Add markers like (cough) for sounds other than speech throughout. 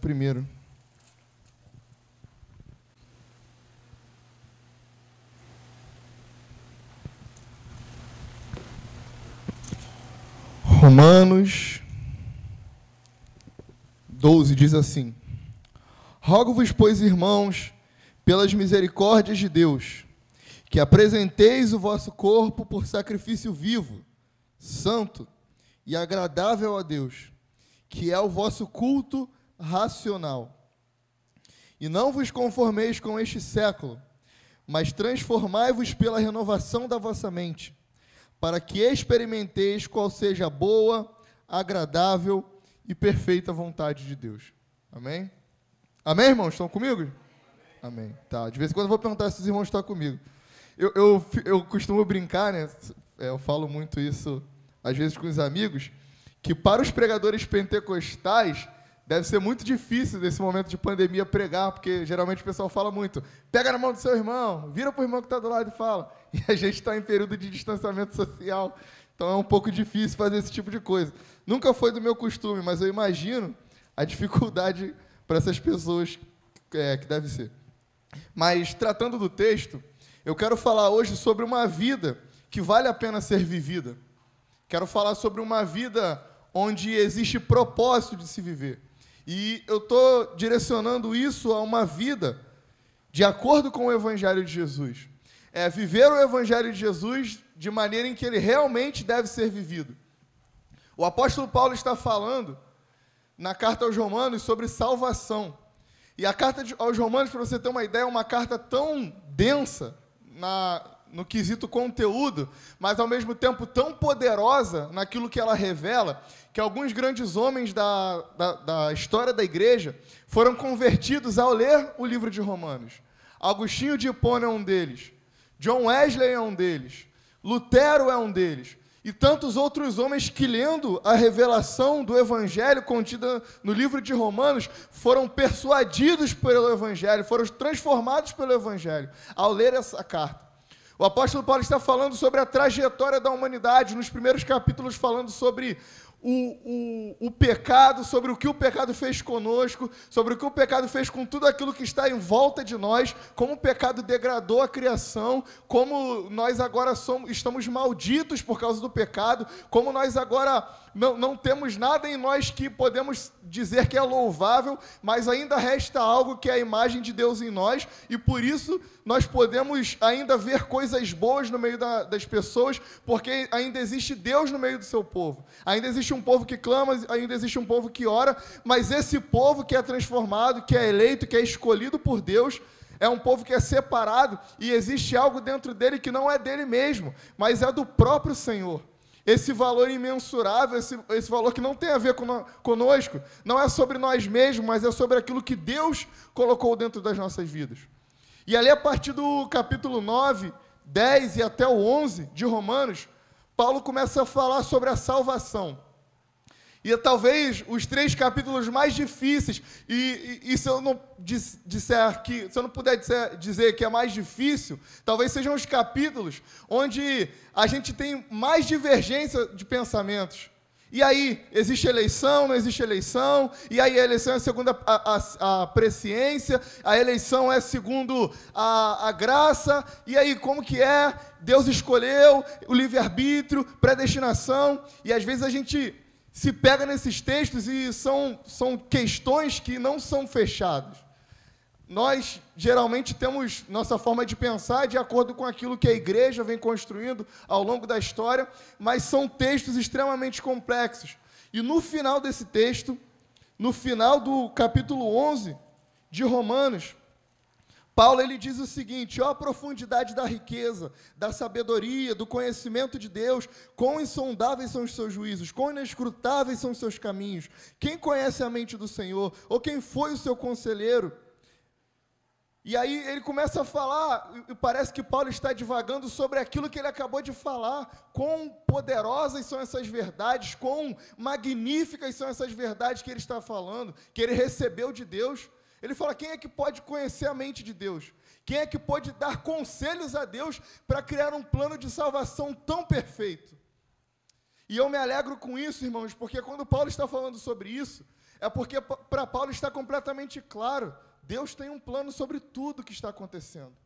primeiro. Romanos 12 diz assim: Rogo-vos, pois, irmãos, pelas misericórdias de Deus, que apresenteis o vosso corpo por sacrifício vivo, santo e agradável a Deus, que é o vosso culto racional. E não vos conformeis com este século, mas transformai-vos pela renovação da vossa mente, para que experimenteis qual seja a boa, agradável e perfeita vontade de Deus. Amém? Amém, irmãos? Estão comigo? Amém. Tá. De vez em quando eu vou perguntar se os irmãos estão comigo. Eu, eu, eu costumo brincar, né? É, eu falo muito isso às vezes com os amigos, que para os pregadores pentecostais deve ser muito difícil nesse momento de pandemia pregar, porque geralmente o pessoal fala muito, pega na mão do seu irmão, vira para o irmão que está do lado e fala. (laughs) E a gente está em período de distanciamento social, então é um pouco difícil fazer esse tipo de coisa. Nunca foi do meu costume, mas eu imagino a dificuldade (laughs) para essas pessoas é, que deve ser. Mas tratando do texto, eu quero falar hoje sobre uma vida que vale a pena ser vivida. Quero falar sobre uma vida onde existe propósito de se viver. E eu estou direcionando isso a uma vida de acordo com o Evangelho de Jesus. É viver o Evangelho de Jesus de maneira em que ele realmente deve ser vivido. O apóstolo Paulo está falando na carta aos Romanos sobre salvação. E a carta aos Romanos, para você ter uma ideia, é uma carta tão densa na, no quesito conteúdo, mas ao mesmo tempo tão poderosa naquilo que ela revela, que alguns grandes homens da, da, da, história da igreja foram convertidos ao ler o livro de Romanos. Agostinho de Hipona é um deles, John Wesley é um deles, Lutero é um deles, e tantos outros homens que, lendo a revelação do Evangelho contida no livro de Romanos, foram persuadidos pelo Evangelho, foram transformados pelo Evangelho ao ler essa carta. O apóstolo Paulo está falando sobre a trajetória da humanidade, nos primeiros capítulos, falando sobre o, o, pecado, sobre o que o pecado fez conosco, sobre o que o pecado fez com tudo aquilo que está em volta de nós, como o pecado degradou a criação, como nós agora somos, estamos malditos por causa do pecado, como nós agora não, não temos nada em nós que podemos dizer que é louvável, mas ainda resta algo que é a imagem de Deus em nós, e por isso nós podemos ainda ver coisas boas no meio da, das pessoas, porque ainda existe Deus no meio do seu povo. Ainda existe um povo que clama, ainda existe um povo que ora, mas esse povo que é transformado, que é eleito, que é escolhido por Deus, é um povo que é separado e existe algo dentro dele que não é dele mesmo, mas é do próprio Senhor. Esse valor imensurável, esse, esse valor que não tem a ver com, conosco, não é sobre nós mesmos, mas é sobre aquilo que Deus colocou dentro das nossas vidas. E ali, a partir do capítulo 9, 10 e até o 11 de Romanos, Paulo começa a falar sobre a salvação. E é talvez os três capítulos mais difíceis, e, e, e, se eu não disser que, se eu não puder dizer, dizer que é mais difícil, talvez sejam os capítulos onde a gente tem mais divergência de pensamentos. E aí, existe eleição, não existe eleição, e aí a eleição é segundo a, a, a presciência, a eleição é segundo a, a graça, e aí como que é? Deus escolheu, o livre-arbítrio, predestinação, e às vezes a gente se pega nesses textos e são, são questões que não são fechadas. Nós geralmente temos nossa forma de pensar de acordo com aquilo que a igreja vem construindo ao longo da história, mas são textos extremamente complexos. E no final desse texto, no final do capítulo 11 de Romanos, Paulo ele diz o seguinte: ó a profundidade da riqueza, da sabedoria, do conhecimento de Deus, quão insondáveis são os seus juízos, quão inescrutáveis são os seus caminhos. Quem conhece a mente do Senhor? Ou quem foi o seu conselheiro? E aí ele começa a falar, e parece que Paulo está divagando sobre aquilo que ele acabou de falar. Quão poderosas são essas verdades, quão magníficas são essas verdades que ele está falando, que ele recebeu de Deus. Ele fala: quem é que pode conhecer a mente de Deus? Quem é que pode dar conselhos a Deus para criar um plano de salvação tão perfeito? E eu me alegro com isso, irmãos, porque quando Paulo está falando sobre isso, É porque para Paulo está completamente claro: Deus tem um plano sobre tudo que está acontecendo.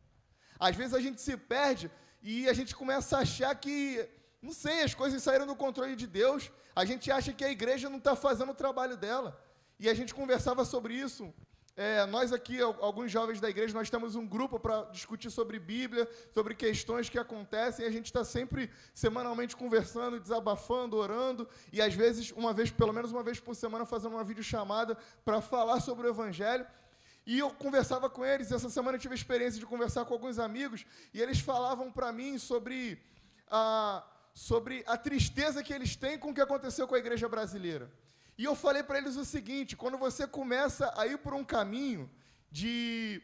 Às vezes a gente se perde e a gente começa a achar que, não sei, as coisas saíram do controle de Deus. A gente acha que a igreja não está fazendo o trabalho dela. E a gente conversava sobre isso é, nós aqui, alguns jovens da igreja, nós temos um grupo para discutir sobre Bíblia, sobre questões que acontecem, e a gente está sempre, semanalmente, conversando, desabafando, orando, e às vezes, uma vez, pelo menos uma vez por semana, fazendo uma videochamada para falar sobre o Evangelho. E eu conversava com eles, essa semana eu tive a experiência de conversar com alguns amigos, e eles falavam para mim sobre a, sobre a tristeza que eles têm com o que aconteceu com a igreja brasileira. E eu falei para eles o seguinte: quando você começa a ir por um caminho de,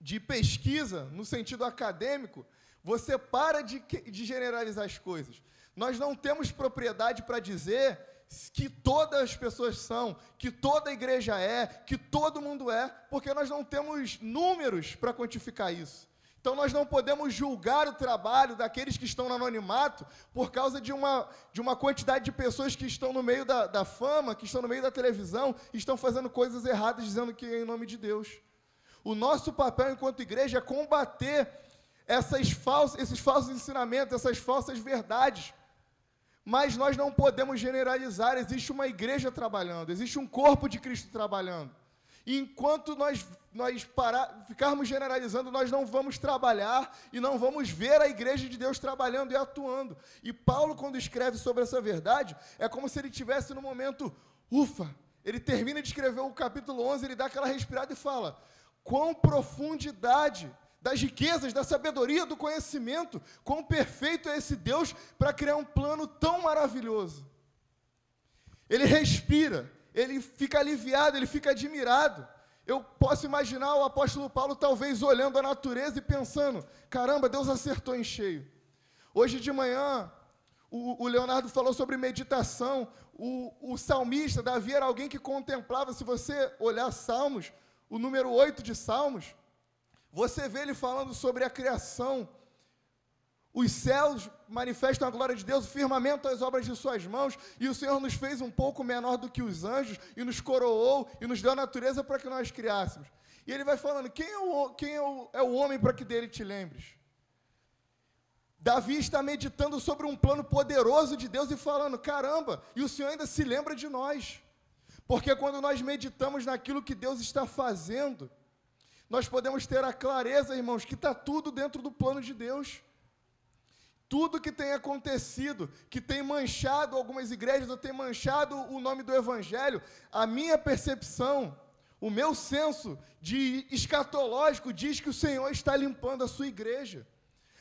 de pesquisa, no sentido acadêmico, você para de, de generalizar as coisas. Nós não temos propriedade para dizer que todas as pessoas são, que toda igreja é, que todo mundo é, porque nós não temos números para quantificar isso. Então nós não podemos julgar o trabalho daqueles que estão no anonimato por causa de uma, de uma quantidade de pessoas que estão no meio da, da fama, que estão no meio da televisão, estão fazendo coisas erradas dizendo que é em nome de Deus. O nosso papel enquanto igreja é combater essas falsas, esses falsos ensinamentos, essas falsas verdades. Mas nós não podemos generalizar, existe uma igreja trabalhando, existe um corpo de Cristo trabalhando. E enquanto nós, nós parar, ficarmos generalizando, nós não vamos trabalhar e não vamos ver a igreja de Deus trabalhando e atuando. E Paulo, quando escreve sobre essa verdade, é como se ele tivesse no momento, ufa, ele termina de escrever o capítulo 11, ele dá aquela respirada e fala: quão profundidade das riquezas, da sabedoria, do conhecimento, quão perfeito é esse Deus para criar um plano tão maravilhoso. Ele respira, ele fica aliviado, ele fica admirado. Eu posso imaginar o apóstolo Paulo talvez olhando a natureza e pensando: caramba, Deus acertou em cheio. Hoje de manhã, o, o Leonardo falou sobre meditação. O, o salmista, Davi, era alguém que contemplava. Se você olhar Salmos, o número 8 de Salmos, você vê ele falando sobre a criação, os céus manifestam a glória de Deus, o firmamento as obras de suas mãos, e o Senhor nos fez um pouco menor do que os anjos, e nos coroou, e nos deu a natureza para que nós criássemos. E ele vai falando: quem é o, quem é o, é o homem para que dele te lembres? Davi está meditando sobre um plano poderoso de Deus e falando: caramba, e o Senhor ainda se lembra de nós. Porque quando nós meditamos naquilo que Deus está fazendo, nós podemos ter a clareza, irmãos, que está tudo dentro do plano de Deus. Tudo que tem acontecido, que tem manchado algumas igrejas, ou tem manchado o nome do Evangelho, a minha percepção, o meu senso de escatológico diz que o Senhor está limpando a sua igreja.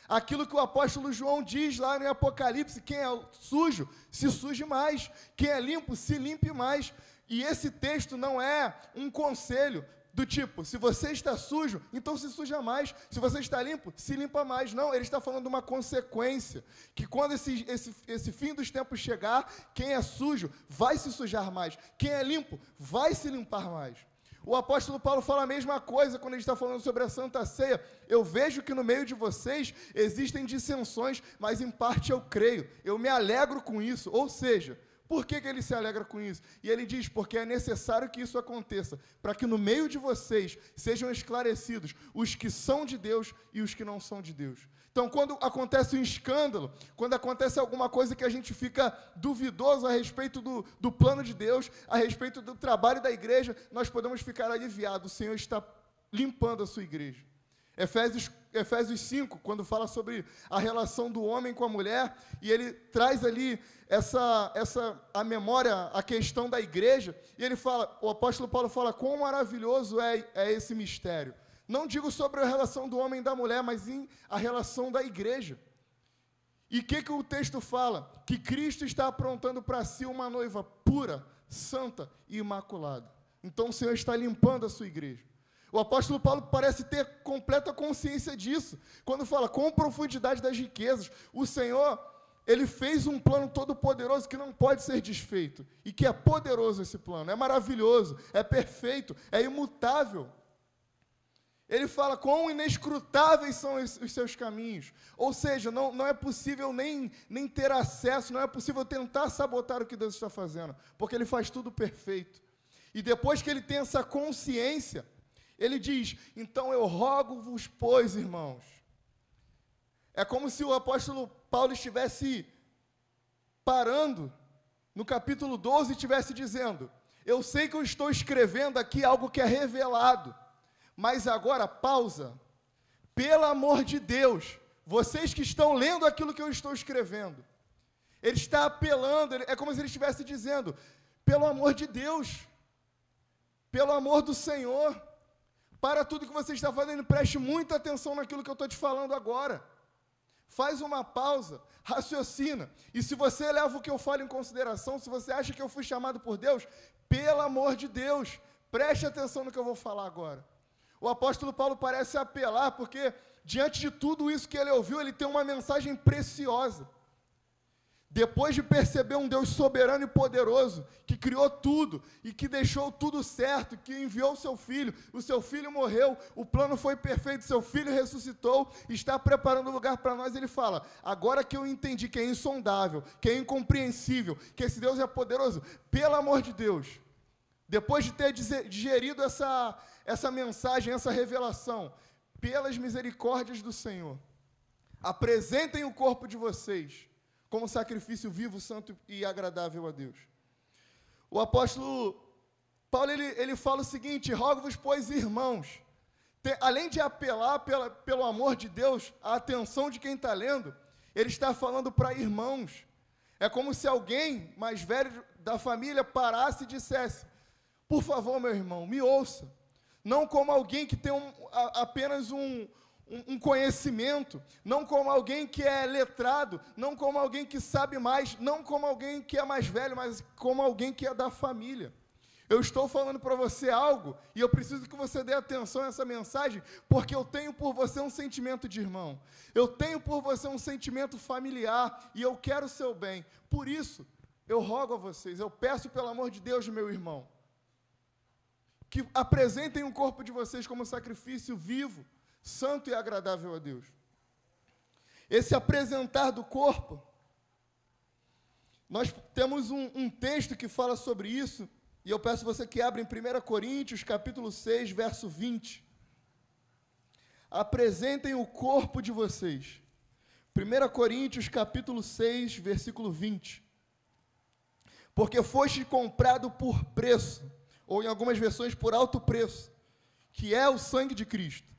Aquilo que o apóstolo João diz lá no Apocalipse: quem é sujo, se suje mais, quem é limpo, se limpe mais. E esse texto não é um conselho, do tipo, se você está sujo, então se suja mais. Se você está limpo, se limpa mais. Não, ele está falando de uma consequência. Que quando esse, esse, esse fim dos tempos chegar, quem é sujo vai se sujar mais. Quem é limpo vai se limpar mais. O apóstolo Paulo fala a mesma coisa quando ele está falando sobre a Santa Ceia. Eu vejo que no meio de vocês existem dissensões, mas em parte eu creio. Eu me alegro com isso. Ou seja, por que, que ele se alegra com isso? E ele diz: porque é necessário que isso aconteça, para que no meio de vocês sejam esclarecidos os que são de Deus e os que não são de Deus. Então, quando acontece um escândalo, quando acontece alguma coisa que a gente fica duvidoso a respeito do, do plano de Deus, a respeito do trabalho da igreja, nós podemos ficar aliviados. O Senhor está limpando a sua igreja. Efésios, Efésios 5, quando fala sobre a relação do homem com a mulher, e ele traz ali essa, essa a memória, a questão da igreja, e ele fala, o apóstolo Paulo fala, quão maravilhoso é, é esse mistério. Não digo sobre a relação do homem e da mulher, mas em a relação da igreja. E o que, que o texto fala? Que Cristo está aprontando para si uma noiva pura, santa e imaculada. Então o Senhor está limpando a sua igreja. O apóstolo Paulo parece ter completa consciência disso, quando fala com profundidade das riquezas. O Senhor, ele fez um plano todo poderoso que não pode ser desfeito, e que é poderoso esse plano, é maravilhoso, é perfeito, é imutável. Ele fala quão inescrutáveis são os seus caminhos. Ou seja, não, não é possível nem, nem ter acesso, não é possível tentar sabotar o que Deus está fazendo, porque Ele faz tudo perfeito. E depois que ele tem essa consciência, ele diz: Então eu rogo-vos, pois, irmãos. É como se o apóstolo Paulo estivesse parando no capítulo 12 e estivesse dizendo: Eu sei que eu estou escrevendo aqui algo que é revelado, mas agora pausa. Pelo amor de Deus, vocês que estão lendo aquilo que eu estou escrevendo, ele está apelando, é como se ele estivesse dizendo: pelo amor de Deus, pelo amor do Senhor, para tudo que você está fazendo, preste muita atenção naquilo que eu estou te falando agora. Faz uma pausa, raciocina. E se você leva o que eu falo em consideração, se você acha que eu fui chamado por Deus, pelo amor de Deus, preste atenção no que eu vou falar agora. O apóstolo Paulo parece apelar, porque diante de tudo isso que ele ouviu, ele tem uma mensagem preciosa. Depois de perceber um Deus soberano e poderoso, que criou tudo e que deixou tudo certo, que enviou o seu filho, o seu filho morreu, o plano foi perfeito, seu filho ressuscitou, está preparando lugar para nós, ele fala: agora que eu entendi que é insondável, que é incompreensível, que esse Deus é poderoso, pelo amor de Deus, depois de ter digerido essa, essa mensagem, essa revelação, pelas misericórdias do Senhor, apresentem o corpo de vocês como sacrifício vivo, santo e agradável a Deus. O apóstolo Paulo ele, ele fala o seguinte: rogo-vos, pois, irmãos, te, além de apelar pela, pelo amor de Deus a atenção de quem está lendo, ele está falando para irmãos. É como se alguém mais velho da família parasse e dissesse: Por favor, meu irmão, me ouça. Não como alguém que tem um, a, apenas um, um, um conhecimento, não como alguém que é letrado, não como alguém que sabe mais, não como alguém que é mais velho, mas como alguém que é da família. Eu estou falando para você algo e eu preciso que você dê atenção a essa mensagem, porque eu tenho por você um sentimento de irmão. Eu tenho por você um sentimento familiar e eu quero o seu bem. Por isso, eu rogo a vocês, eu peço pelo amor de Deus, meu irmão, que apresentem o corpo de vocês como sacrifício vivo, santo e agradável a Deus. Esse apresentar do corpo, nós temos um, um, texto que fala sobre isso, e eu peço você que abra em 1 Coríntios, capítulo 6, verso 20. Apresentem o corpo de vocês. 1 Coríntios, capítulo 6, versículo 20. Porque foste comprado por preço, ou em algumas versões por alto preço, que é o sangue de Cristo.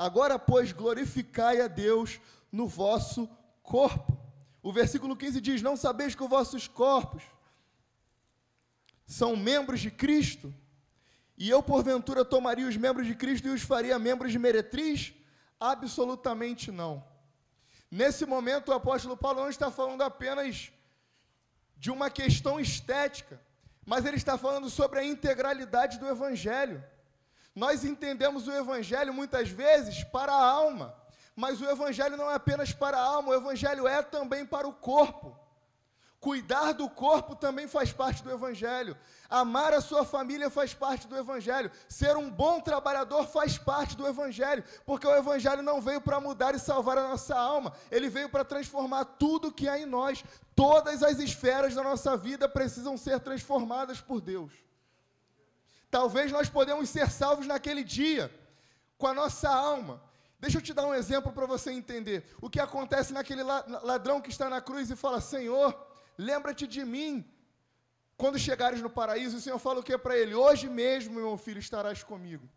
Agora, pois, glorificai a Deus no vosso corpo. O versículo 15 diz: Não sabeis que os vossos corpos são membros de Cristo? E eu, porventura, tomaria os membros de Cristo e os faria membros de meretriz? Absolutamente não. Nesse momento, o apóstolo Paulo não está falando apenas de uma questão estética, mas ele está falando sobre a integralidade do Evangelho. Nós entendemos o Evangelho muitas vezes para a alma, mas o Evangelho não é apenas para a alma, o Evangelho é também para o corpo. Cuidar do corpo também faz parte do Evangelho. Amar a sua família faz parte do Evangelho. Ser um bom trabalhador faz parte do Evangelho. Porque o Evangelho não veio para mudar e salvar a nossa alma. Ele veio para transformar tudo que há em nós. Todas as esferas da nossa vida precisam ser transformadas por Deus. Talvez nós podemos ser salvos naquele dia, com a nossa alma. Deixa eu te dar um exemplo para você entender. O que acontece naquele ladrão que está na cruz e fala: Senhor, lembra-te de mim. Quando chegares no paraíso, o Senhor fala o que para ele? Hoje mesmo, meu filho, estarás comigo.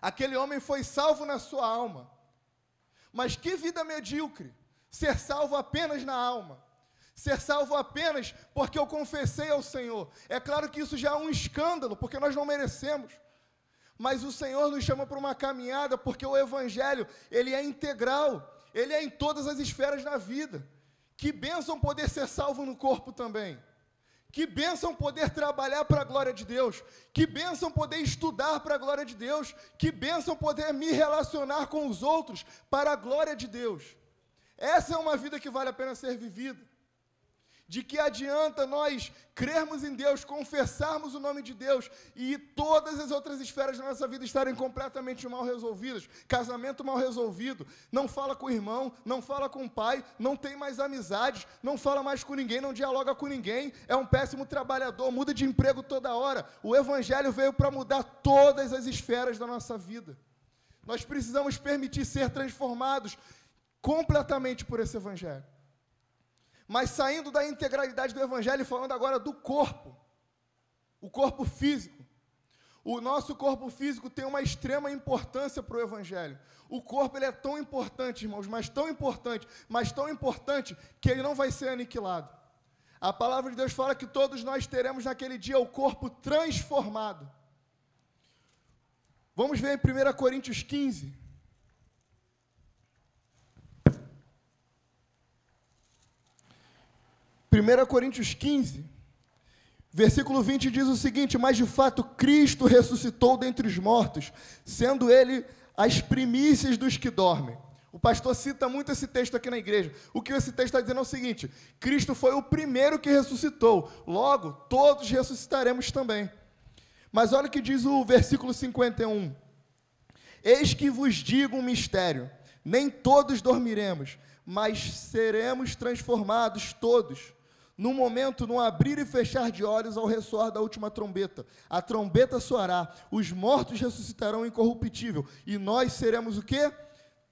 Aquele homem foi salvo na sua alma. Mas que vida medíocre! Ser salvo apenas na alma ser salvo apenas porque eu confessei ao Senhor. É claro que isso já é um escândalo, porque nós não merecemos. Mas o Senhor nos chama para uma caminhada, porque o Evangelho, ele é integral, ele é em todas as esferas da vida. Que bênção poder ser salvo no corpo também. Que bênção poder trabalhar para a glória de Deus. Que bênção poder estudar para a glória de Deus. Que bênção poder me relacionar com os outros para a glória de Deus. Essa é uma vida que vale a pena ser vivida. De que adianta nós crermos em Deus, confessarmos o nome de Deus e todas as outras esferas da nossa vida estarem completamente mal resolvidas? Casamento mal resolvido, não fala com o irmão, não fala com o pai, não tem mais amizades, não fala mais com ninguém, não dialoga com ninguém, é um péssimo trabalhador, muda de emprego toda hora. O Evangelho veio para mudar todas as esferas da nossa vida. Nós precisamos permitir ser transformados completamente por esse Evangelho. Mas saindo da integralidade do Evangelho e falando agora do corpo, o corpo físico. O nosso corpo físico tem uma extrema importância para o Evangelho. O corpo ele é tão importante, irmãos, mas tão importante, mas tão importante que ele não vai ser aniquilado. A palavra de Deus fala que todos nós teremos naquele dia o corpo transformado. Vamos ver em 1 Coríntios 15. 1 Coríntios 15, versículo 20 diz o seguinte: Mas de fato Cristo ressuscitou dentre os mortos, sendo ele as primícias dos que dormem. O pastor cita muito esse texto aqui na igreja. O que esse texto está dizendo é o seguinte: Cristo foi o primeiro que ressuscitou, logo, todos ressuscitaremos também. Mas olha o que diz o versículo 51. Eis que vos digo um mistério: nem todos dormiremos, mas seremos transformados todos no momento, no abrir e fechar de olhos ao ressoar da última trombeta. A trombeta soará, os mortos ressuscitarão incorruptível, e nós seremos o quê?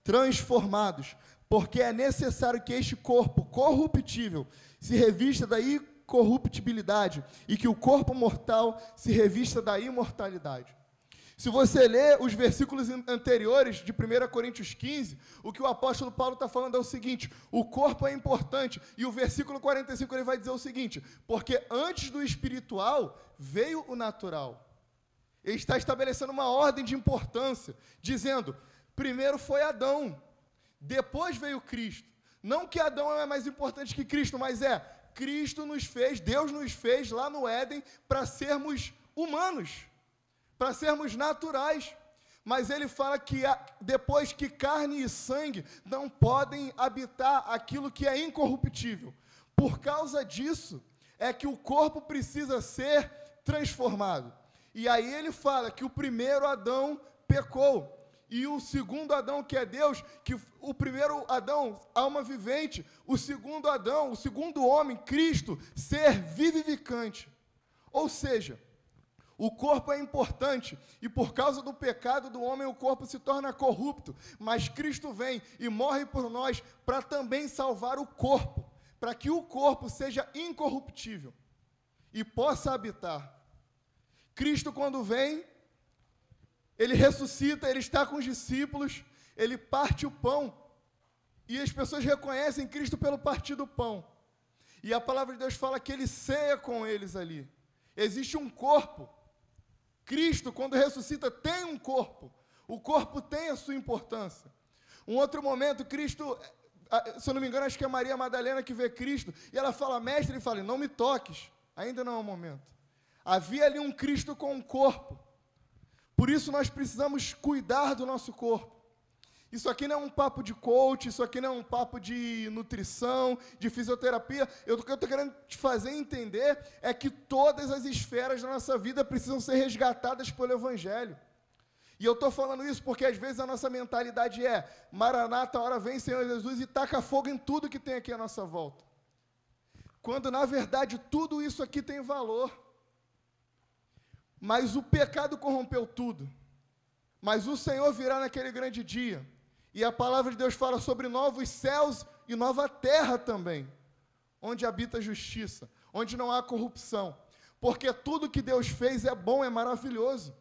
Transformados. Porque é necessário que este corpo corruptível se revista da incorruptibilidade e que o corpo mortal se revista da imortalidade. Se você ler os versículos anteriores de 1 Coríntios 15, o que o apóstolo Paulo está falando é o seguinte: o corpo é importante, e o versículo 45 ele vai dizer o seguinte: porque antes do espiritual veio o natural. Ele está estabelecendo uma ordem de importância, dizendo: primeiro foi Adão, depois veio Cristo. Não que Adão é mais importante que Cristo, mas é Cristo nos fez, Deus nos fez lá no Éden para sermos humanos para sermos naturais. Mas ele fala que depois que carne e sangue não podem habitar aquilo que é incorruptível. Por causa disso, é que o corpo precisa ser transformado. E aí ele fala que o primeiro Adão pecou. E o segundo Adão, que é Deus, que o primeiro Adão, alma vivente, o segundo Adão, o segundo homem, Cristo, ser vivificante. Ou seja, o corpo é importante e por causa do pecado do homem o corpo se torna corrupto, mas Cristo vem e morre por nós para também salvar o corpo, para que o corpo seja incorruptível e possa habitar. Cristo, quando vem, ele ressuscita, ele está com os discípulos, ele parte o pão e as pessoas reconhecem Cristo pelo partir do pão. E a palavra de Deus fala que ele ceia com eles ali. Existe um corpo Cristo, quando ressuscita, tem um corpo. O corpo tem a sua importância. Um outro momento, Cristo, se eu não me engano, acho que é Maria Madalena que vê Cristo, e ela fala, mestre, ele fala, não me toques, ainda não é o momento. Havia ali um Cristo com um corpo. Por isso nós precisamos cuidar do nosso corpo. Isso aqui não é um papo de coach, isso aqui não é um papo de nutrição, de fisioterapia. Eu, o que eu estou querendo te fazer entender é que todas as esferas da nossa vida precisam ser resgatadas pelo Evangelho. E eu estou falando isso porque às vezes a nossa mentalidade é: Maranata, hora vem, Senhor Jesus, e taca fogo em tudo que tem aqui à nossa volta. Quando na verdade tudo isso aqui tem valor. Mas o pecado corrompeu tudo. Mas o Senhor virá naquele grande dia e a palavra de Deus fala sobre novos céus e nova terra também, onde habita a justiça, onde não há corrupção. Porque tudo que Deus fez é bom, é maravilhoso.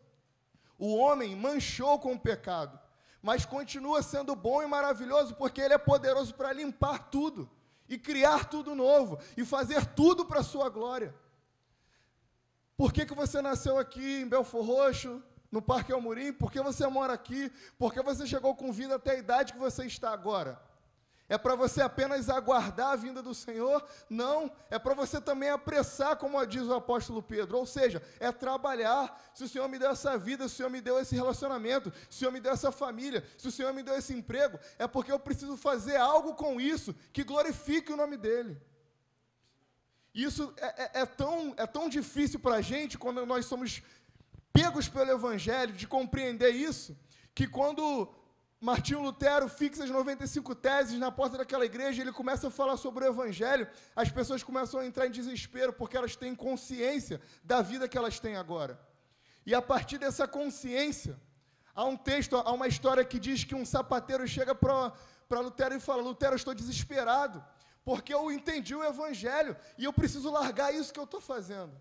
O homem manchou com o pecado, mas continua sendo bom e maravilhoso porque ele é poderoso para limpar tudo e criar tudo novo e fazer tudo para a sua glória. Por que, que você nasceu aqui em Belfor Roxo, no Parque Almorim, porque você mora aqui, porque você chegou com vida até a idade que você está agora. É para você apenas aguardar a vinda do Senhor? Não, é para você também apressar, como diz o apóstolo Pedro. Ou seja, é trabalhar. Se o Senhor me deu essa vida, se o Senhor me deu esse relacionamento, se o Senhor me deu essa família, se o Senhor me deu esse emprego, é porque eu preciso fazer algo com isso que glorifique o nome dEle. Isso é, é, é tão, é tão difícil para a gente quando nós somos pegos pelo Evangelho de compreender isso, que quando Martinho Lutero fixa as 95 teses na porta daquela igreja, ele começa a falar sobre o Evangelho, as pessoas começam a entrar em desespero porque elas têm consciência da vida que elas têm agora. E a partir dessa consciência, há um texto, há uma história que diz que um sapateiro chega para Lutero e fala: Lutero, estou desesperado, porque eu entendi o Evangelho e eu preciso largar isso que eu estou fazendo.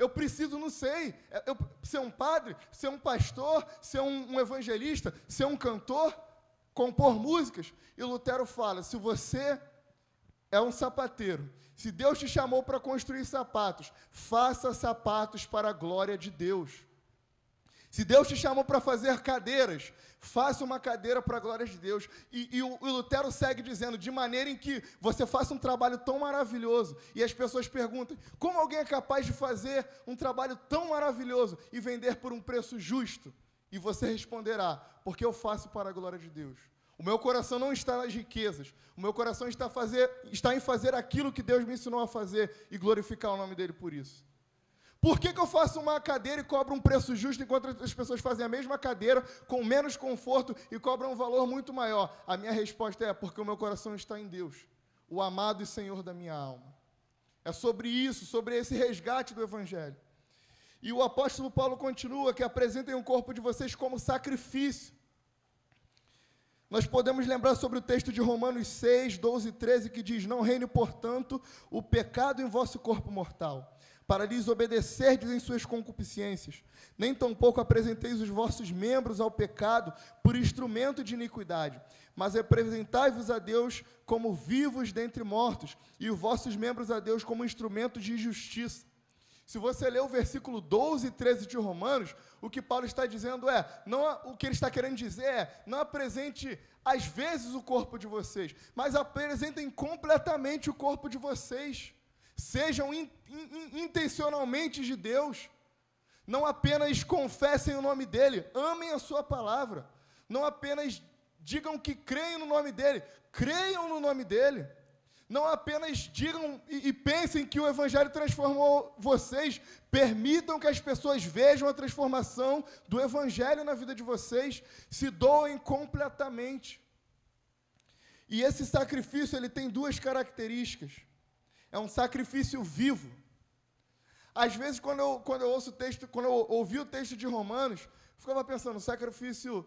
Eu preciso, não sei, é, eu, ser um padre, ser um pastor, ser um, um evangelista, ser um cantor, compor músicas. E Lutero fala: se você é um sapateiro, se Deus te chamou para construir sapatos, faça sapatos para a glória de Deus. Se Deus te chamou para fazer cadeiras, faça uma cadeira para a glória de Deus. E, e o, Lutero segue dizendo, de maneira em que você faça um trabalho tão maravilhoso. E as pessoas perguntam: como alguém é capaz de fazer um trabalho tão maravilhoso e vender por um preço justo? E você responderá: porque eu faço para a glória de Deus. O meu coração não está nas riquezas. O meu coração está, fazer, está em fazer aquilo que Deus me ensinou a fazer e glorificar o nome dele por isso. Por que, que eu faço uma cadeira e cobro um preço justo enquanto as pessoas fazem a mesma cadeira com menos conforto e cobram um valor muito maior? A minha resposta é porque o meu coração está em Deus, o amado e Senhor da minha alma. É sobre isso, sobre esse resgate do Evangelho. E o apóstolo Paulo continua que apresentem o corpo de vocês como sacrifício. Nós podemos lembrar sobre o texto de Romanos 6, 12 e 13, que diz: Não reine, portanto, o pecado em vosso corpo mortal para lhes obedecerdes em suas concupiscências. Nem tampouco apresenteis os vossos membros ao pecado por instrumento de iniquidade, mas apresentai-vos a Deus como vivos dentre mortos, e os vossos membros a Deus como instrumento de justiça. Se você ler o versículo 12 e 13 de Romanos, o que Paulo está dizendo é, não, o que ele está querendo dizer é, não apresente às vezes o corpo de vocês, mas apresentem completamente o corpo de vocês sejam in, in, intencionalmente de Deus. Não apenas confessem o nome dele, amem a sua palavra. Não apenas digam que creem no nome dele, creiam no nome dele. Não apenas digam e, e pensem que o Evangelho transformou vocês, permitam que as pessoas vejam a transformação do Evangelho na vida de vocês, se doem completamente. E esse sacrifício ele tem duas características é um sacrifício vivo. Às vezes, quando eu, quando eu ouço o texto, quando eu ouvi o texto de Romanos, ficava pensando, sacrifício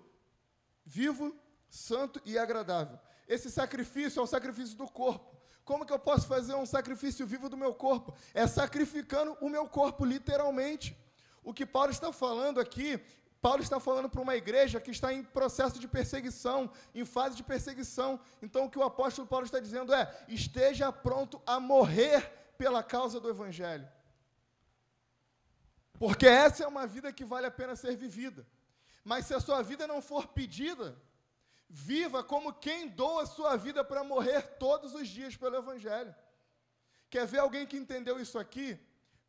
vivo, santo e agradável. Esse sacrifício é o sacrifício do corpo. Como que eu posso fazer um sacrifício vivo do meu corpo? É sacrificando o meu corpo, literalmente. O que Paulo está falando aqui Paulo está falando para uma igreja que está em processo de perseguição, em fase de perseguição. Então, o que o apóstolo Paulo está dizendo é: esteja pronto a morrer pela causa do Evangelho. Porque essa é uma vida que vale a pena ser vivida. Mas se a sua vida não for pedida, viva como quem doa a sua vida para morrer todos os dias pelo Evangelho. Quer ver alguém que entendeu isso aqui?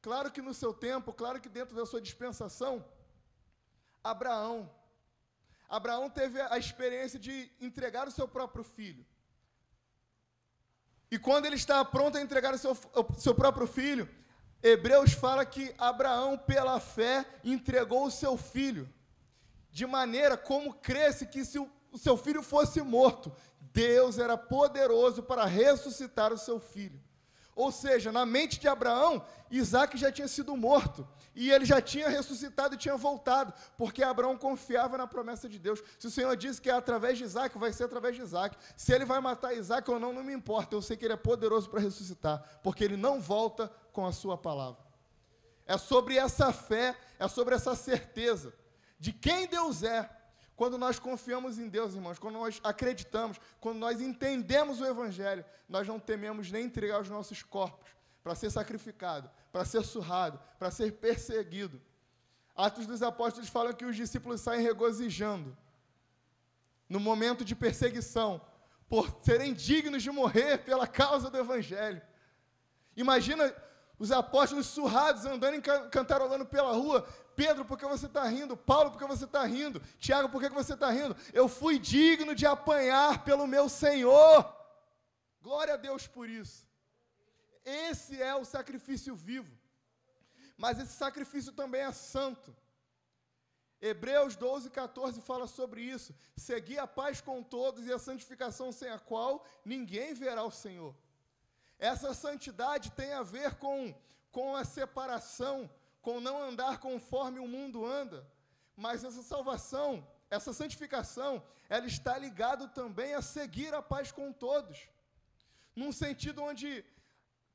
Claro que no seu tempo, claro que dentro da sua dispensação, Abraão. Abraão teve a experiência de entregar o seu próprio filho. E quando ele está pronto a entregar o seu, o seu próprio filho, Hebreus fala que Abraão, pela fé, entregou o seu filho, de maneira como cresce que se o, o seu filho fosse morto, Deus era poderoso para ressuscitar o seu filho. Ou seja, na mente de Abraão, Isaac já tinha sido morto. E ele já tinha ressuscitado e tinha voltado. Porque Abraão confiava na promessa de Deus. Se o Senhor disse que é através de Isaac, vai ser através de Isaac. Se ele vai matar Isaac ou não, não me importa. Eu sei que ele é poderoso para ressuscitar. Porque ele não volta com a sua palavra. É sobre essa fé, é sobre essa certeza de quem Deus é quando nós confiamos em Deus, irmãos, quando nós acreditamos, quando nós entendemos o Evangelho, nós não tememos nem entregar os nossos corpos para ser sacrificado, para ser surrado, para ser perseguido. Atos dos Apóstolos falam que os discípulos saem regozijando no momento de perseguição, por serem dignos de morrer pela causa do Evangelho. Imagina os apóstolos surrados andando e cantarolando pela rua. Pedro, por que você está rindo? Paulo, por que você está rindo? Tiago, por que você está rindo? Eu fui digno de apanhar pelo meu Senhor. Glória a Deus por isso. Esse é o sacrifício vivo. Mas esse sacrifício também é santo. Hebreus 12, 14 fala sobre isso. Seguir a paz com todos e a santificação sem a qual ninguém verá o Senhor. Essa santidade tem a ver com, com a separação, com não andar conforme o mundo anda. Mas essa salvação, essa santificação, ela está ligada também a seguir a paz com todos. Num sentido onde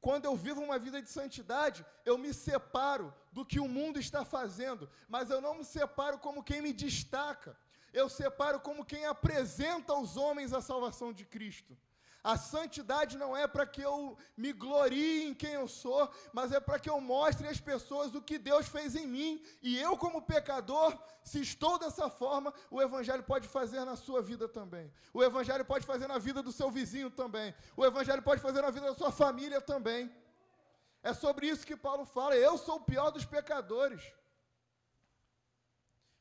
quando eu vivo uma vida de santidade, eu me separo do que o mundo está fazendo, mas eu não me separo como quem me destaca, eu separo como quem apresenta aos homens a salvação de Cristo. A santidade não é para que eu me glorie em quem eu sou, mas é para que eu mostre às pessoas o que Deus fez em mim. E eu, como pecador, se estou dessa forma, o Evangelho pode fazer na sua vida também. O Evangelho pode fazer na vida do seu vizinho também. O Evangelho pode fazer na vida da sua família também. É sobre isso que Paulo fala. Eu sou o pior dos pecadores.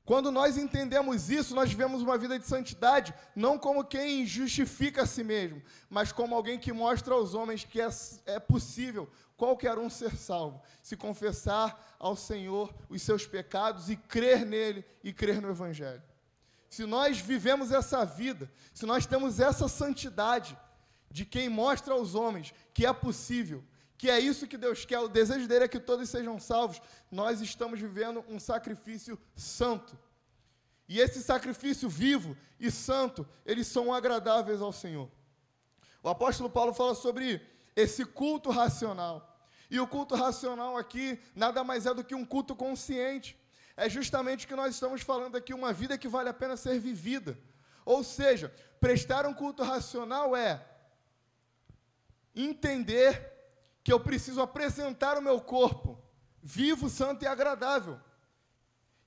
Quando nós entendemos isso, nós vivemos uma vida de santidade, não como quem justifica a si mesmo, mas como alguém que mostra aos homens que é, é possível qualquer um ser salvo, se confessar ao Senhor os seus pecados e crer nele e crer no Evangelho. Se nós vivemos essa vida, se nós temos essa santidade de quem mostra aos homens que é possível, que é isso que Deus quer, o desejo dele é que todos sejam salvos, nós estamos vivendo um sacrifício santo. E esse sacrifício vivo e santo, eles são agradáveis ao Senhor. O apóstolo Paulo fala sobre esse culto racional. E o culto racional aqui nada mais é do que um culto consciente. É justamente o que nós estamos falando aqui, uma vida que vale a pena ser vivida. Ou seja, prestar um culto racional é entender que eu preciso apresentar o meu corpo vivo, santo e agradável.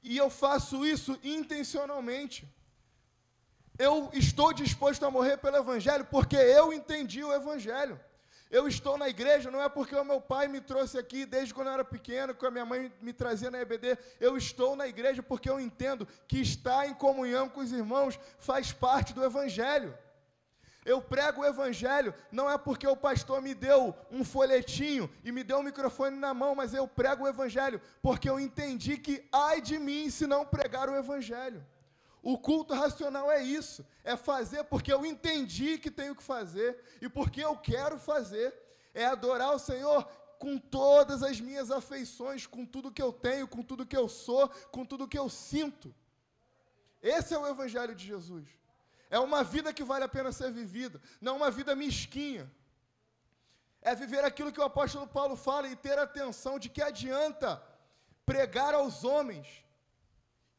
E eu faço isso intencionalmente. Eu estou disposto a morrer pelo Evangelho porque eu entendi o Evangelho. Eu estou na igreja, não é porque o meu pai me trouxe aqui desde quando eu era pequeno, que a minha mãe me trazia na EBD. Eu estou na igreja porque eu entendo que estar em comunhão com os irmãos faz parte do Evangelho. Eu prego o evangelho não é porque o pastor me deu um folhetinho e me deu um microfone na mão, mas eu prego o evangelho porque eu entendi que ai de mim se não pregar o evangelho. O culto racional é isso, é fazer porque eu entendi que tenho que fazer e porque eu quero fazer, é adorar o Senhor com todas as minhas afeições, com tudo que eu tenho, com tudo que eu sou, com tudo que eu sinto. Esse é o evangelho de Jesus. É uma vida que vale a pena ser vivida, não uma vida mesquinha. É viver aquilo que o apóstolo Paulo fala e ter atenção de que adianta pregar aos homens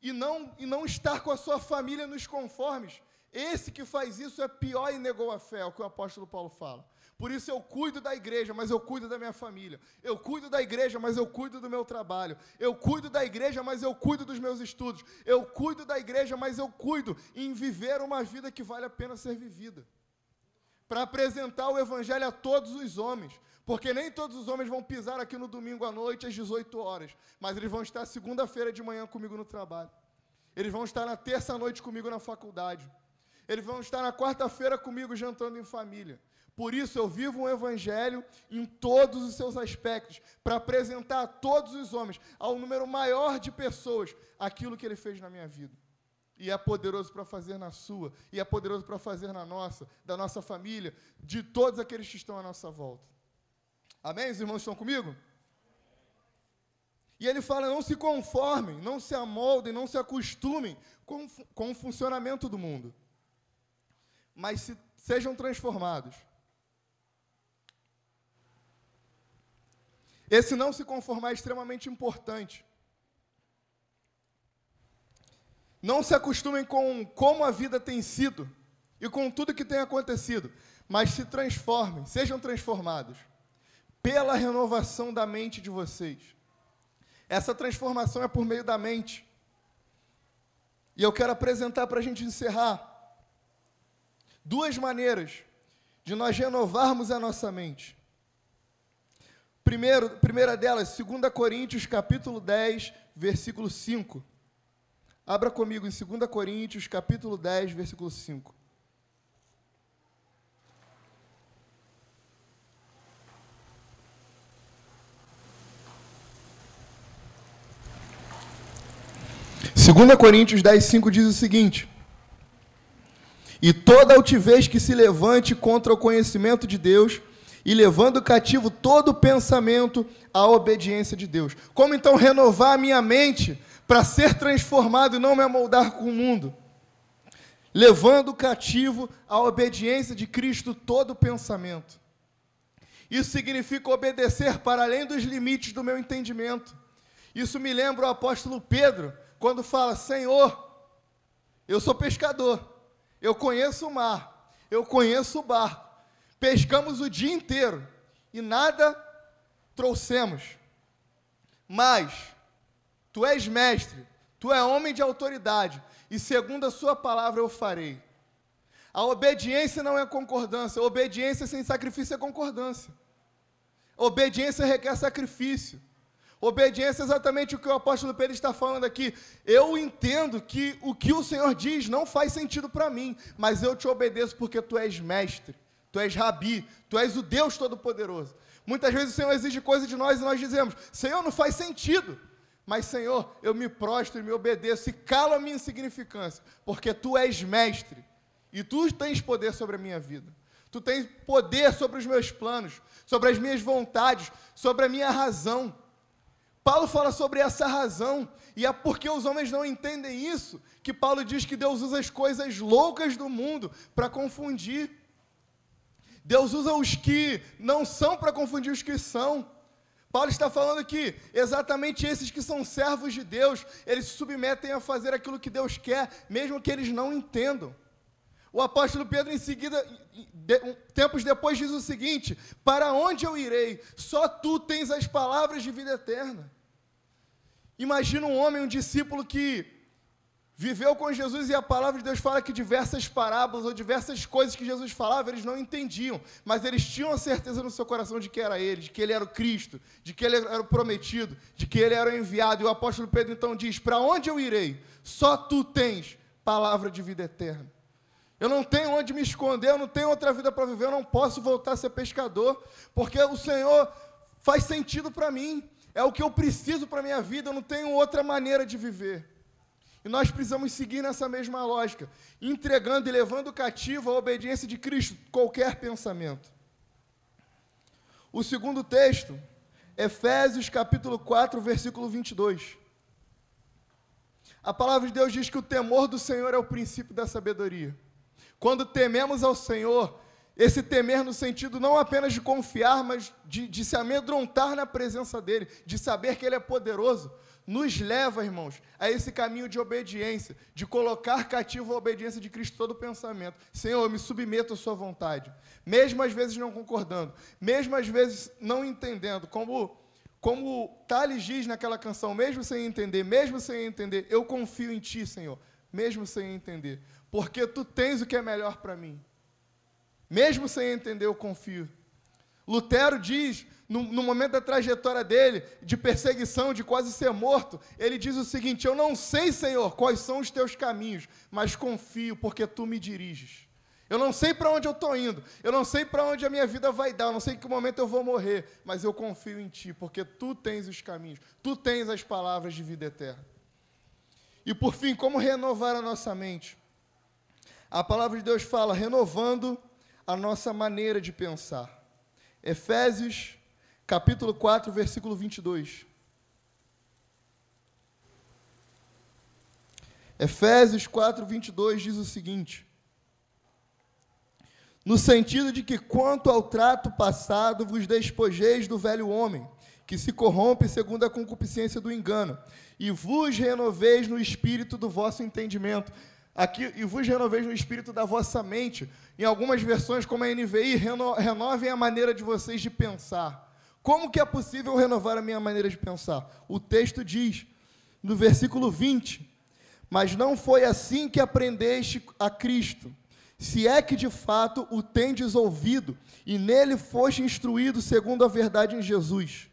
e não, e não estar com a sua família nos conformes. Esse que faz isso é pior e negou a fé, é o que o apóstolo Paulo fala. Por isso eu cuido da igreja, mas eu cuido da minha família. Eu cuido da igreja, mas eu cuido do meu trabalho. Eu cuido da igreja, mas eu cuido dos meus estudos. Eu cuido da igreja, mas eu cuido em viver uma vida que vale a pena ser vivida. Para apresentar o evangelho a todos os homens. Porque nem todos os homens vão pisar aqui no domingo à noite às 18 horas, mas eles vão estar segunda-feira de manhã comigo no trabalho. Eles vão estar na terça-noite comigo na faculdade. Eles vão estar na quarta-feira comigo jantando em família. Por isso eu vivo um evangelho em todos os seus aspectos, para apresentar a todos os homens, ao número maior de pessoas, aquilo que ele fez na minha vida. E é poderoso para fazer na sua, e é poderoso para fazer na nossa, da nossa família, de todos aqueles que estão à nossa volta. Amém? Os irmãos estão comigo? E ele fala: não se conformem, não se amoldem, não se acostumem com, com o funcionamento do mundo, mas se, sejam transformados Esse não se conformar é extremamente importante. Não se acostumem com como a vida tem sido e com tudo que tem acontecido, mas se transformem, sejam transformados pela renovação da mente de vocês. Essa transformação é por meio da mente. E eu quero apresentar para a gente encerrar duas maneiras de nós renovarmos a nossa mente. Primeiro, primeira delas, 2 Coríntios, capítulo 10, versículo 5. Abra comigo em 2 Coríntios, capítulo 10, versículo 5. Segunda Coríntios 10, 5 diz o seguinte, E toda altivez que se levante contra o conhecimento de Deus e levando cativo todo pensamento à obediência de Deus. Como então renovar a minha mente para ser transformado e não me amoldar com o mundo? Levando cativo à obediência de Cristo todo pensamento. Isso significa obedecer para além dos limites do meu entendimento. Isso me lembra o apóstolo Pedro, quando fala: Senhor, eu sou pescador, eu conheço o mar, eu conheço o barco, pescamos o dia inteiro e nada trouxemos. Mas tu és mestre, tu é homem de autoridade, e segundo a sua palavra eu farei. A obediência não é concordância, a obediência sem sacrifício é concordância. A obediência requer sacrifício. Obediência é exatamente o que o apóstolo Pedro está falando aqui. Eu entendo que o que o Senhor diz não faz sentido para mim, mas eu te obedeço porque tu és mestre, tu és rabi, tu és o Deus Todo-Poderoso. Muitas vezes o Senhor exige coisas de nós e nós dizemos: Senhor, não faz sentido. Mas, Senhor, eu me prostro e me obedeço e calo a minha insignificância, porque tu és mestre e tu tens poder sobre a minha vida. Tu tens poder sobre os meus planos, sobre as minhas vontades, sobre a minha razão. Paulo fala sobre essa razão, e é porque os homens não entendem isso que Paulo diz que Deus usa as coisas loucas do mundo para confundir. Deus usa os que não são para confundir os que são. Paulo está falando que exatamente esses que são servos de Deus, eles se submetem a fazer aquilo que Deus quer, mesmo que eles não entendam. O apóstolo Pedro, em seguida, de, tempos depois, diz o seguinte: Para onde eu irei? Só tu tens as palavras de vida eterna. Imagina um homem, um discípulo que viveu com Jesus e a palavra de Deus fala que diversas parábolas ou diversas coisas que Jesus falava, eles não entendiam, mas eles tinham a certeza no seu coração de que era ele, de que ele era o Cristo, de que ele era o prometido, de que ele era o enviado. E o apóstolo Pedro então diz: Para onde eu irei? Só tu tens palavra de vida eterna. Eu não tenho onde me esconder, eu não tenho outra vida para viver, eu não posso voltar a ser pescador, porque o Senhor faz sentido para mim, é o que eu preciso para a minha vida, eu não tenho outra maneira de viver. E nós precisamos seguir nessa mesma lógica, entregando e levando cativo a obediência de Cristo, qualquer pensamento. O segundo texto, Efésios capítulo 4, versículo 22. A palavra de Deus diz que o temor do Senhor é o princípio da sabedoria. Quando tememos ao Senhor, esse temer no sentido não apenas de confiar, mas de, de, se amedrontar na presença dEle, de saber que Ele é poderoso, nos leva, irmãos, a esse caminho de obediência, de colocar cativo a obediência de Cristo todo o pensamento. Senhor, eu me submeto à Sua vontade, mesmo às vezes não concordando, mesmo às vezes não entendendo, como, como Thales diz naquela canção, mesmo sem entender, mesmo sem entender, eu confio em Ti, Senhor, mesmo sem entender porque tu tens o que é melhor para mim. Mesmo sem entender, eu confio. Lutero diz, no, no, momento da trajetória dele, de perseguição, de quase ser morto, ele diz o seguinte: Eu não sei, Senhor, quais são os teus caminhos, mas confio, porque tu me diriges. Eu não sei para onde eu estou indo, eu não sei para onde a minha vida vai dar, eu não sei em que momento eu vou morrer, mas eu confio em Ti, porque Tu tens os caminhos, Tu tens as palavras de vida eterna. E por fim, como renovar a nossa mente? A palavra de Deus fala renovando a nossa maneira de pensar. Efésios, capítulo 4, versículo 22. Efésios 4, 22 diz o seguinte: No sentido de que, quanto ao trato passado, vos despojeis do velho homem, que se corrompe segundo a concupiscência do engano, e vos renoveis no espírito do vosso entendimento Aqui, e vos renoveis no espírito da vossa mente. Em algumas versões, como a NVI, reno, renovem a maneira de vocês de pensar. Como que é possível renovar a minha maneira de pensar? O texto diz, no versículo 20: Mas não foi assim que aprendeste a Cristo, se é que de fato o tendes ouvido, e nele foste instruído segundo a verdade em Jesus.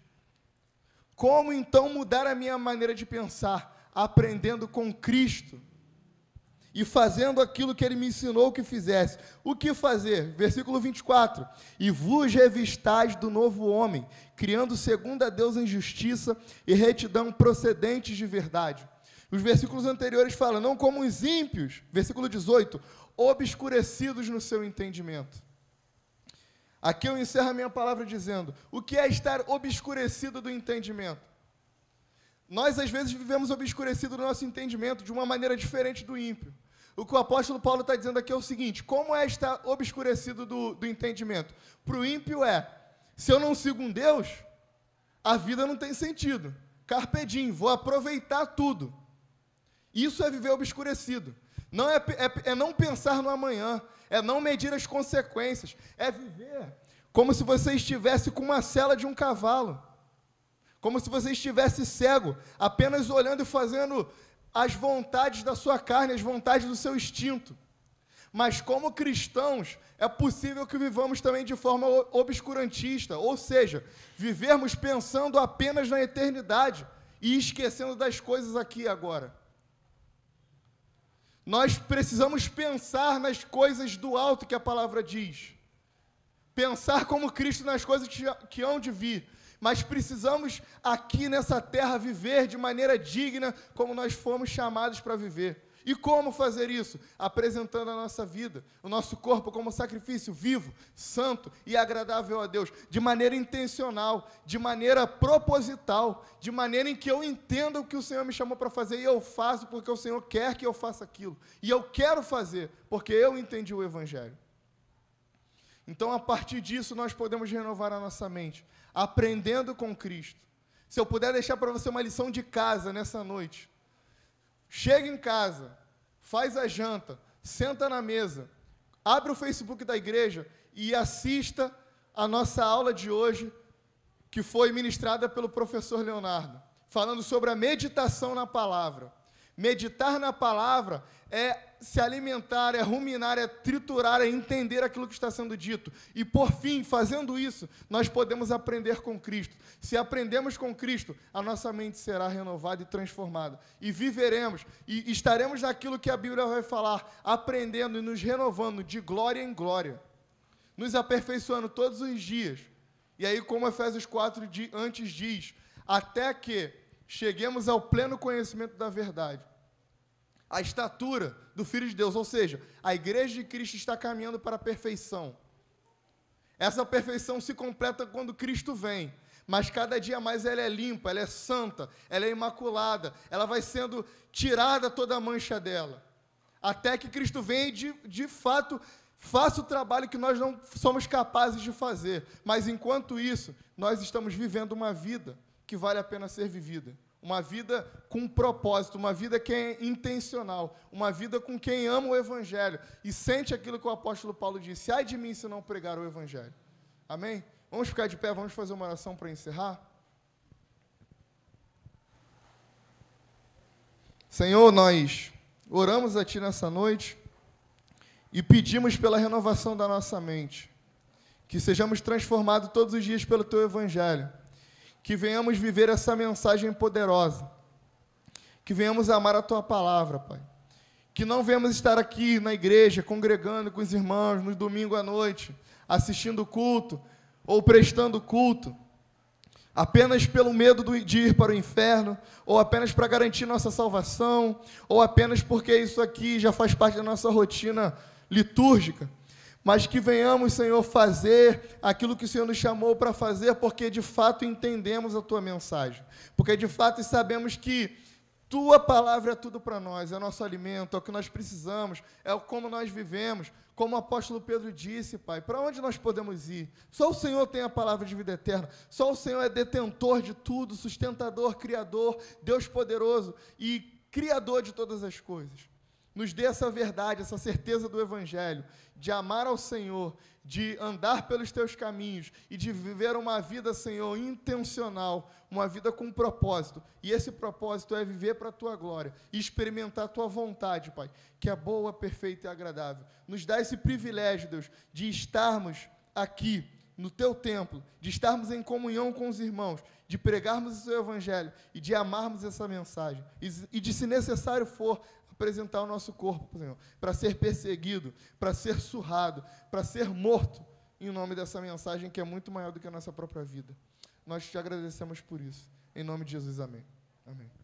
Como então mudar a minha maneira de pensar? Aprendendo com Cristo e fazendo aquilo que ele me ensinou que fizesse. O que fazer? Versículo 24: E vos revistais do novo homem, criando segundo a Deus em justiça e retidão procedentes de verdade. Os versículos anteriores falam, não como os ímpios, versículo 18, obscurecidos no seu entendimento. Aqui eu encerro a minha palavra dizendo: o que é estar obscurecido do entendimento? Nós, às vezes, vivemos obscurecido no nosso entendimento de uma maneira diferente do ímpio. O que o apóstolo Paulo está dizendo aqui é o seguinte: como é estar obscurecido do, do entendimento? Para o ímpio é: se eu não sigo um Deus, a vida não tem sentido. Carpedim, vou aproveitar tudo. Isso é viver obscurecido. Não é, é, é não pensar no amanhã, é não medir as consequências, é viver como se você estivesse com uma cela de um cavalo, como se você estivesse cego, apenas olhando e fazendo as vontades da sua carne, as vontades do seu instinto. Mas como cristãos, é possível que vivamos também de forma obscurantista, ou seja, vivermos pensando apenas na eternidade e esquecendo das coisas aqui agora. Nós precisamos pensar nas coisas do alto que a palavra diz. Pensar como Cristo nas coisas que, que hão de vir. Mas precisamos aqui nessa terra viver de maneira digna como nós fomos chamados para viver. E como fazer isso? Apresentando a nossa vida, o nosso corpo como sacrifício vivo, santo e agradável a Deus, de maneira intencional, de maneira proposital, de maneira em que eu entenda o que o Senhor me chamou para fazer e eu faço porque o Senhor quer que eu faça aquilo. E eu quero fazer porque eu entendi o Evangelho. Então, a partir disso, nós podemos renovar a nossa mente, aprendendo com Cristo. Se eu puder deixar para você uma lição de casa nessa noite, Chega em casa, faz a janta, senta na mesa, abre o Facebook da igreja e assista a nossa aula de hoje, que foi ministrada pelo professor Leonardo, falando sobre a meditação na palavra. Meditar na palavra é se alimentar, é ruminar, é triturar, é entender aquilo que está sendo dito. E por fim, fazendo isso, nós podemos aprender com Cristo. Se aprendemos com Cristo, a nossa mente será renovada e transformada. E viveremos e estaremos naquilo que a Bíblia vai falar, aprendendo e nos renovando de glória em glória, nos aperfeiçoando todos os dias. E aí, como Efésios 4 antes diz, até que cheguemos ao pleno conhecimento da verdade a estatura do Filho de Deus, ou seja, a igreja de Cristo está caminhando para a perfeição. Essa perfeição se completa quando Cristo vem, mas cada dia mais ela é limpa, ela é santa, ela é imaculada, ela vai sendo tirada toda a mancha dela, até que Cristo venha e de, de fato faça o trabalho que nós não somos capazes de fazer, mas enquanto isso, nós estamos vivendo uma vida que vale a pena ser vivida. Uma vida com propósito, uma vida que é intencional, uma vida com quem ama o Evangelho e sente aquilo que o apóstolo Paulo disse: ai de mim se não pregar o Evangelho. Amém? Vamos ficar de pé, vamos fazer uma oração para encerrar? Senhor, nós oramos a Ti nessa noite e pedimos pela renovação da nossa mente, que sejamos transformados todos os dias pelo Teu Evangelho que venhamos viver essa mensagem poderosa, que venhamos amar a tua palavra, Pai. Que não venhamos estar aqui na igreja, congregando com os irmãos no domingo à noite, assistindo culto ou prestando culto, apenas pelo medo de ir para o inferno, ou apenas para garantir nossa salvação, ou apenas porque isso aqui já faz parte da nossa rotina litúrgica mas que venhamos, Senhor, fazer aquilo que o Senhor nos chamou para fazer, porque de fato entendemos a tua mensagem, porque de fato sabemos que tua palavra é tudo para nós, é nosso alimento, é o que nós precisamos, é como nós vivemos. Como o apóstolo Pedro disse, Pai, para onde nós podemos ir? Só o Senhor tem a palavra de vida eterna, só o Senhor é detentor de tudo, sustentador, criador, Deus poderoso e criador de todas as coisas. Nos dê essa verdade, essa certeza do Evangelho, de amar ao Senhor, de andar pelos teus caminhos e de viver uma vida, Senhor, intencional, uma vida com propósito. E esse propósito é viver para a tua glória e experimentar a tua vontade, Pai, que é boa, perfeita e agradável. Nos dá esse privilégio, Deus, de estarmos aqui no teu templo, de estarmos em comunhão com os irmãos, de pregarmos o seu evangelho e de amarmos essa mensagem. E, de, se necessário for, apresentar o nosso corpo, Senhor, para ser perseguido, para ser surrado, para ser morto, em nome dessa mensagem que é muito maior do que a nossa própria vida. Nós te agradecemos por isso. Em nome de Jesus, amém. Amém.